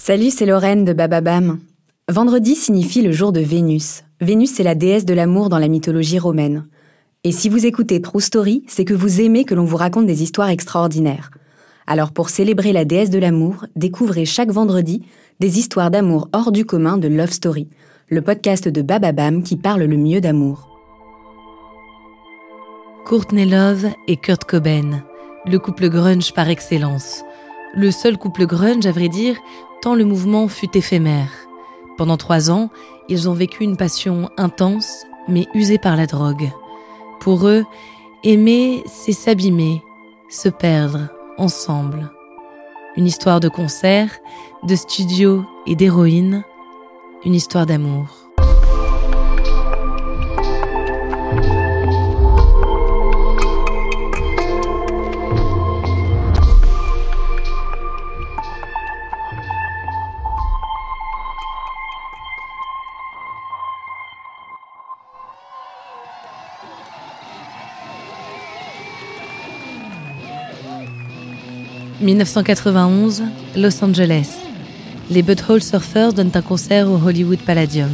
Salut, c'est Lorraine de Bababam. Vendredi signifie le jour de Vénus. Vénus est la déesse de l'amour dans la mythologie romaine. Et si vous écoutez True Story, c'est que vous aimez que l'on vous raconte des histoires extraordinaires. Alors pour célébrer la déesse de l'amour, découvrez chaque vendredi des histoires d'amour hors du commun de Love Story, le podcast de Bababam qui parle le mieux d'amour. Courtney Love et Kurt Cobain, le couple grunge par excellence. Le seul couple grunge, à vrai dire, tant le mouvement fut éphémère. Pendant trois ans, ils ont vécu une passion intense, mais usée par la drogue. Pour eux, aimer, c'est s'abîmer, se perdre, ensemble. Une histoire de concert, de studio et d'héroïne, une histoire d'amour. « 1991, Los Angeles. Les Butthole Surfers donnent un concert au Hollywood Palladium.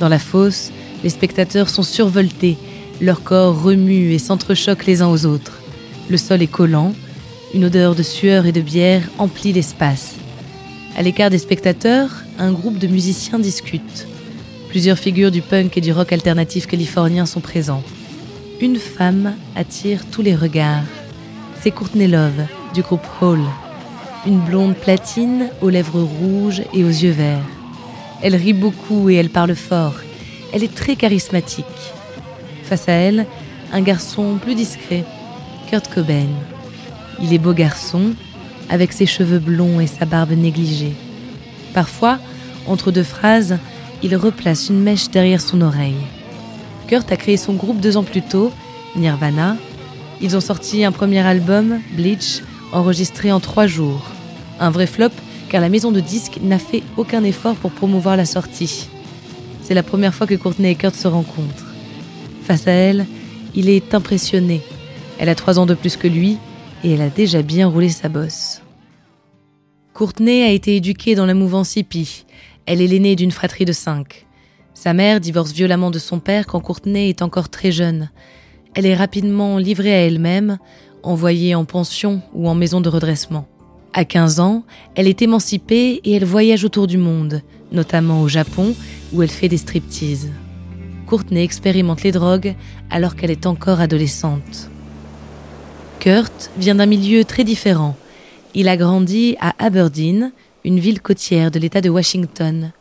Dans la fosse, les spectateurs sont survoltés, leurs corps remuent et s'entrechoquent les uns aux autres. Le sol est collant, une odeur de sueur et de bière emplit l'espace. À l'écart des spectateurs, un groupe de musiciens discute. Plusieurs figures du punk et du rock alternatif californien sont présents. Une femme attire tous les regards. C'est Courtney Love, du groupe Hall. Une blonde platine aux lèvres rouges et aux yeux verts. Elle rit beaucoup et elle parle fort. Elle est très charismatique. Face à elle, un garçon plus discret, Kurt Cobain. Il est beau garçon, avec ses cheveux blonds et sa barbe négligée. Parfois, entre deux phrases, il replace une mèche derrière son oreille. Kurt a créé son groupe deux ans plus tôt, Nirvana. Ils ont sorti un premier album, Bleach, enregistré en trois jours. Un vrai flop car la maison de disques n'a fait aucun effort pour promouvoir la sortie. C'est la première fois que Courtney et Kurt se rencontrent. Face à elle, il est impressionné. Elle a trois ans de plus que lui et elle a déjà bien roulé sa bosse. Courtney a été éduquée dans la mouvance hippie. Elle est l'aînée d'une fratrie de cinq. Sa mère divorce violemment de son père quand Courtney est encore très jeune. Elle est rapidement livrée à elle-même, envoyée en pension ou en maison de redressement. À 15 ans, elle est émancipée et elle voyage autour du monde, notamment au Japon où elle fait des striptease. Courtney expérimente les drogues alors qu'elle est encore adolescente. Kurt vient d'un milieu très différent. Il a grandi à Aberdeen, une ville côtière de l'État de Washington,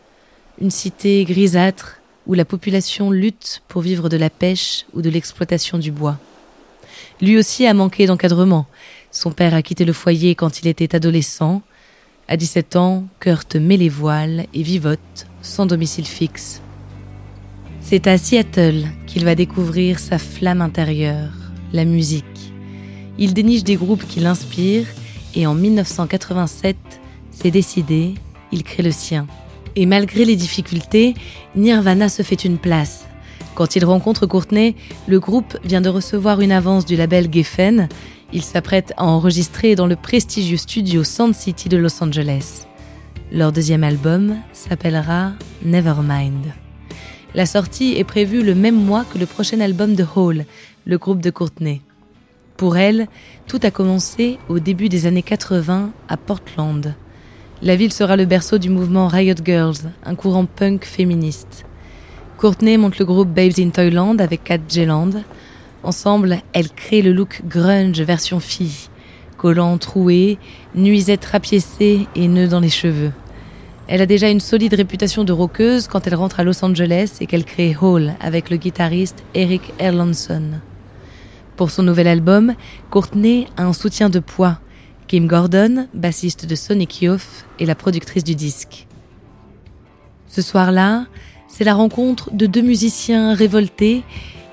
une cité grisâtre où la population lutte pour vivre de la pêche ou de l'exploitation du bois. Lui aussi a manqué d'encadrement. Son père a quitté le foyer quand il était adolescent. À 17 ans, Kurt met les voiles et vivote sans domicile fixe. C'est à Seattle qu'il va découvrir sa flamme intérieure, la musique. Il déniche des groupes qui l'inspirent et en 1987, c'est décidé, il crée le sien. Et malgré les difficultés, Nirvana se fait une place. Quand il rencontre Courtney, le groupe vient de recevoir une avance du label Geffen. Il s'apprête à enregistrer dans le prestigieux studio Sound City de Los Angeles. Leur deuxième album s'appellera Nevermind. La sortie est prévue le même mois que le prochain album de Hall, le groupe de Courtney. Pour elle, tout a commencé au début des années 80 à Portland. La ville sera le berceau du mouvement Riot Girls, un courant punk féministe. Courtney monte le groupe Babes in Toyland avec Kat Jeland. Ensemble, elles créent le look grunge version fille. Collants troués, nuisettes rapiécées et nœuds dans les cheveux. Elle a déjà une solide réputation de rockeuse quand elle rentre à Los Angeles et qu'elle crée Hall avec le guitariste Eric Erlandson. Pour son nouvel album, Courtney a un soutien de poids. Kim Gordon, bassiste de Sonic Youth, est la productrice du disque. Ce soir-là, c'est la rencontre de deux musiciens révoltés,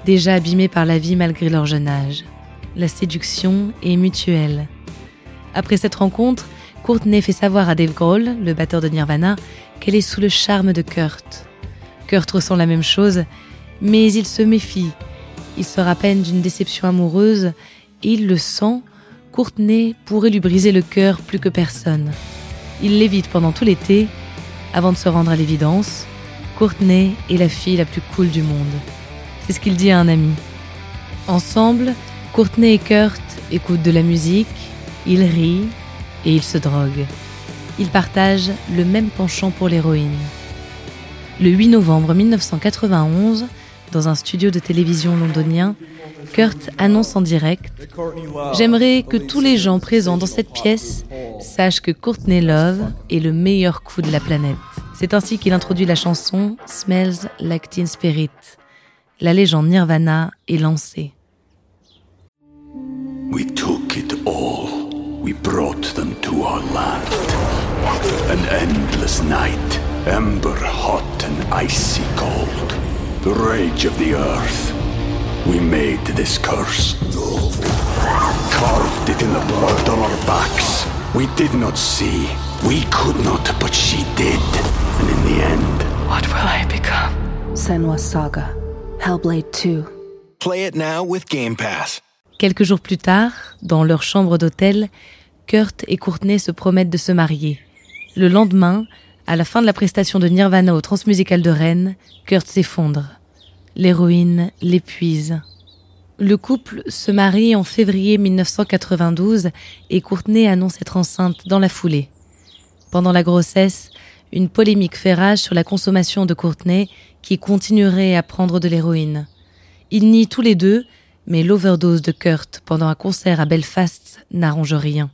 déjà abîmés par la vie malgré leur jeune âge. La séduction est mutuelle. Après cette rencontre, Courtney fait savoir à Dave Grohl, le batteur de Nirvana, qu'elle est sous le charme de Kurt. Kurt ressent la même chose, mais il se méfie. Il se rappelle d'une déception amoureuse et il le sent, Courtney pourrait lui briser le cœur plus que personne. Il l'évite pendant tout l'été, avant de se rendre à l'évidence. Courtney est la fille la plus cool du monde. C'est ce qu'il dit à un ami. Ensemble, Courtney et Kurt écoutent de la musique, ils rient et ils se droguent. Ils partagent le même penchant pour l'héroïne. Le 8 novembre 1991, dans un studio de télévision londonien, Kurt annonce en direct J'aimerais que tous les gens présents dans cette pièce sachent que Courtney Love est le meilleur coup de la planète. C'est ainsi qu'il introduit la chanson Smells Like Teen Spirit. La légende Nirvana est lancée. We took it all. We brought them to our land. An endless night, ember hot and icy cold. The rage of the earth. We made this curse. Carved it in the blood on our backs. We did not see. We could not, but she did. And in the end, What will I become? Senwa Saga. Hellblade 2. Play it now with Game Pass. Quelques jours plus tard, dans leur chambre d'hôtel, Kurt et Courtney se promettent de se marier. Le lendemain, à la fin de la prestation de Nirvana au Transmusical de Rennes, Kurt s'effondre. L'héroïne l'épuise. Le couple se marie en février 1992 et Courtney annonce être enceinte dans la foulée. Pendant la grossesse, une polémique fait rage sur la consommation de Courtney qui continuerait à prendre de l'héroïne. Ils nient tous les deux, mais l'overdose de Kurt pendant un concert à Belfast n'arrange rien.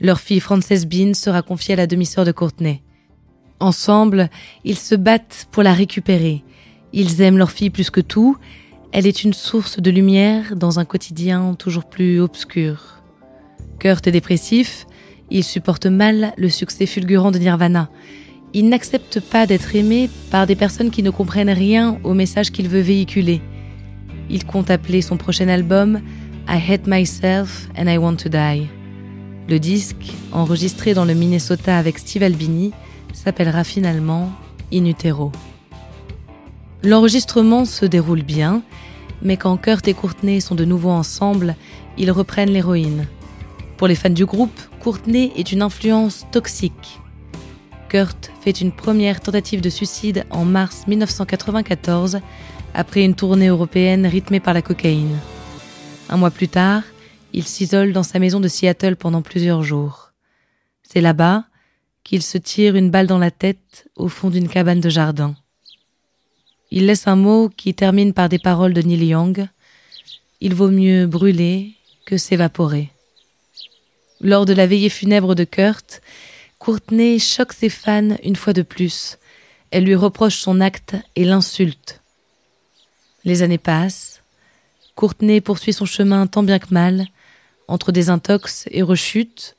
Leur fille Frances Bean sera confiée à la demi-sœur de Courtney. Ensemble, ils se battent pour la récupérer. Ils aiment leur fille plus que tout. Elle est une source de lumière dans un quotidien toujours plus obscur. Kurt est dépressif. Il supporte mal le succès fulgurant de Nirvana. Il n'accepte pas d'être aimé par des personnes qui ne comprennent rien au message qu'il veut véhiculer. Il compte appeler son prochain album I Hate Myself and I Want to Die. Le disque, enregistré dans le Minnesota avec Steve Albini, s'appellera finalement In Utero. L'enregistrement se déroule bien, mais quand Kurt et Courtney sont de nouveau ensemble, ils reprennent l'héroïne. Pour les fans du groupe, Courtney est une influence toxique. Kurt fait une première tentative de suicide en mars 1994 après une tournée européenne rythmée par la cocaïne. Un mois plus tard, il s'isole dans sa maison de Seattle pendant plusieurs jours. C'est là-bas qu'il se tire une balle dans la tête au fond d'une cabane de jardin. Il laisse un mot qui termine par des paroles de Neil Young. Il vaut mieux brûler que s'évaporer. Lors de la veillée funèbre de Kurt, Courtney choque ses fans une fois de plus. Elle lui reproche son acte et l'insulte. Les années passent. Courtney poursuit son chemin tant bien que mal, entre des intox et rechutes,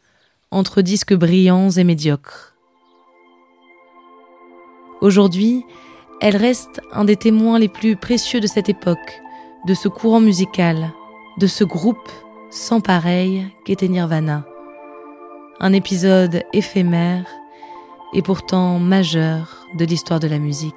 entre disques brillants et médiocres. Aujourd'hui, elle reste un des témoins les plus précieux de cette époque, de ce courant musical, de ce groupe sans pareil qu'était Nirvana. Un épisode éphémère et pourtant majeur de l'histoire de la musique.